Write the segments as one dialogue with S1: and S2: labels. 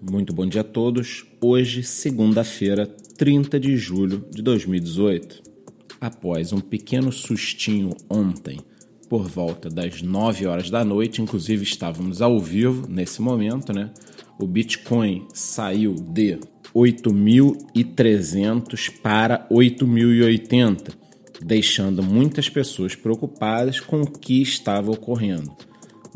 S1: Muito bom dia a todos. Hoje, segunda-feira, 30 de julho de 2018. Após um pequeno sustinho ontem, por volta das 9 horas da noite, inclusive estávamos ao vivo nesse momento, né? O Bitcoin saiu de 8.300 para 8.080, deixando muitas pessoas preocupadas com o que estava ocorrendo.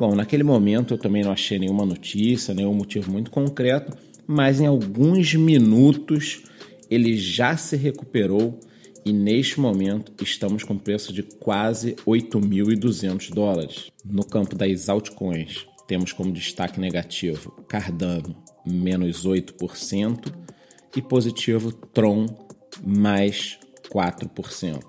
S1: Bom, naquele momento eu também não achei nenhuma notícia, nenhum motivo muito concreto, mas em alguns minutos ele já se recuperou e neste momento estamos com preço de quase 8.200 dólares. No campo das altcoins, temos como destaque negativo Cardano, menos 8%, e positivo Tron, mais 4%.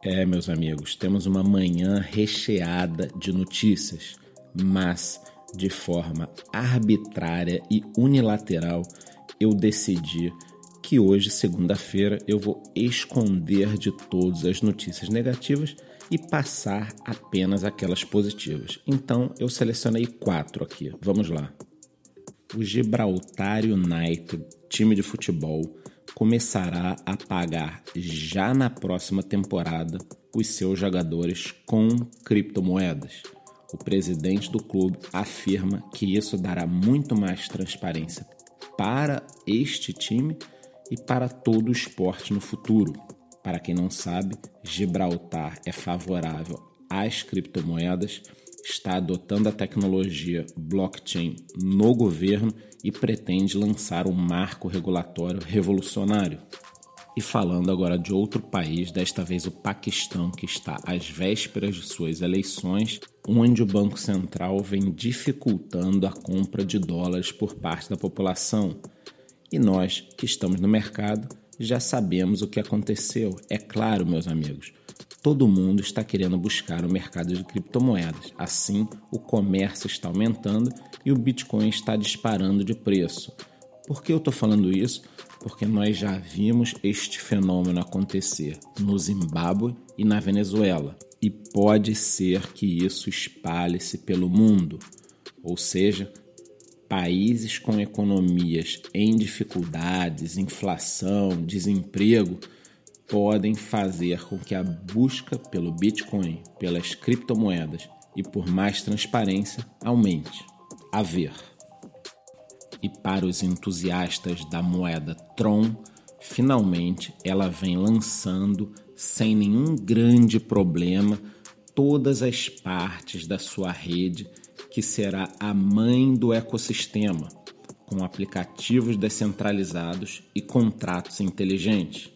S1: É, meus amigos, temos uma manhã recheada de notícias mas de forma arbitrária e unilateral eu decidi que hoje, segunda-feira, eu vou esconder de todas as notícias negativas e passar apenas aquelas positivas. Então eu selecionei quatro aqui. Vamos lá. O Gibraltar United, time de futebol, começará a pagar já na próxima temporada os seus jogadores com criptomoedas. O presidente do clube afirma que isso dará muito mais transparência para este time e para todo o esporte no futuro. Para quem não sabe, Gibraltar é favorável às criptomoedas, está adotando a tecnologia blockchain no governo e pretende lançar um marco regulatório revolucionário. E falando agora de outro país, desta vez o Paquistão, que está às vésperas de suas eleições, onde o Banco Central vem dificultando a compra de dólares por parte da população. E nós, que estamos no mercado, já sabemos o que aconteceu. É claro, meus amigos, todo mundo está querendo buscar o mercado de criptomoedas. Assim, o comércio está aumentando e o Bitcoin está disparando de preço. Por que eu estou falando isso? Porque nós já vimos este fenômeno acontecer no Zimbábue e na Venezuela, e pode ser que isso espalhe-se pelo mundo, ou seja, países com economias em dificuldades, inflação, desemprego, podem fazer com que a busca pelo Bitcoin, pelas criptomoedas e por mais transparência aumente. A ver. E para os entusiastas da moeda Tron, finalmente ela vem lançando sem nenhum grande problema todas as partes da sua rede que será a mãe do ecossistema, com aplicativos descentralizados e contratos inteligentes.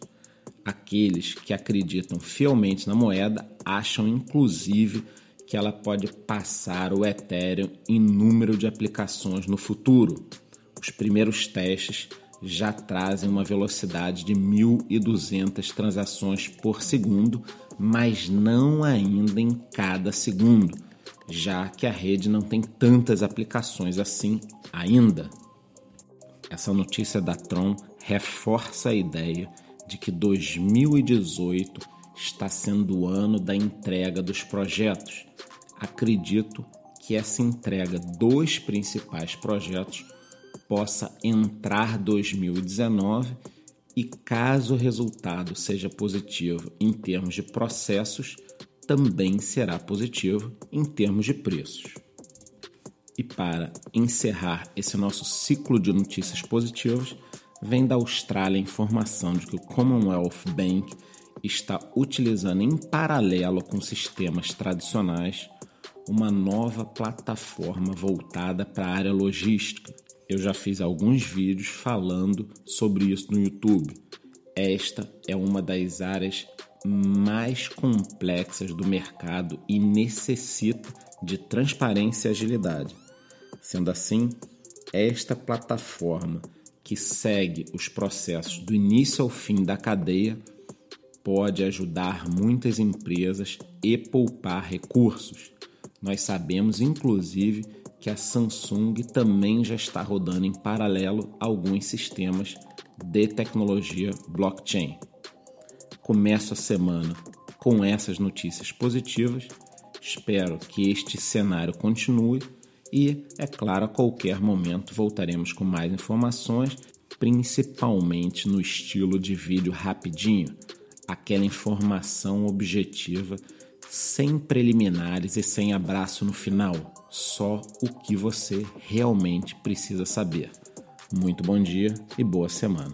S1: Aqueles que acreditam fielmente na moeda acham inclusive que ela pode passar o Ethereum em número de aplicações no futuro os primeiros testes já trazem uma velocidade de 1.200 transações por segundo, mas não ainda em cada segundo, já que a rede não tem tantas aplicações assim ainda. Essa notícia da Tron reforça a ideia de que 2018 está sendo o ano da entrega dos projetos. Acredito que essa entrega dos principais projetos possa entrar 2019 e, caso o resultado seja positivo em termos de processos, também será positivo em termos de preços. E para encerrar esse nosso ciclo de notícias positivas, vem da Austrália a informação de que o Commonwealth Bank está utilizando em paralelo com sistemas tradicionais uma nova plataforma voltada para a área logística, eu já fiz alguns vídeos falando sobre isso no YouTube. Esta é uma das áreas mais complexas do mercado e necessita de transparência e agilidade. Sendo assim, esta plataforma que segue os processos do início ao fim da cadeia pode ajudar muitas empresas e poupar recursos. Nós sabemos, inclusive, que a Samsung também já está rodando em paralelo alguns sistemas de tecnologia blockchain. Começo a semana com essas notícias positivas. Espero que este cenário continue E, é claro, a qualquer momento voltaremos com mais informações, principalmente no estilo de vídeo rapidinho, aquela informação objetiva, sem preliminares e sem abraço no final, só o que você realmente precisa saber. Muito bom dia e boa semana.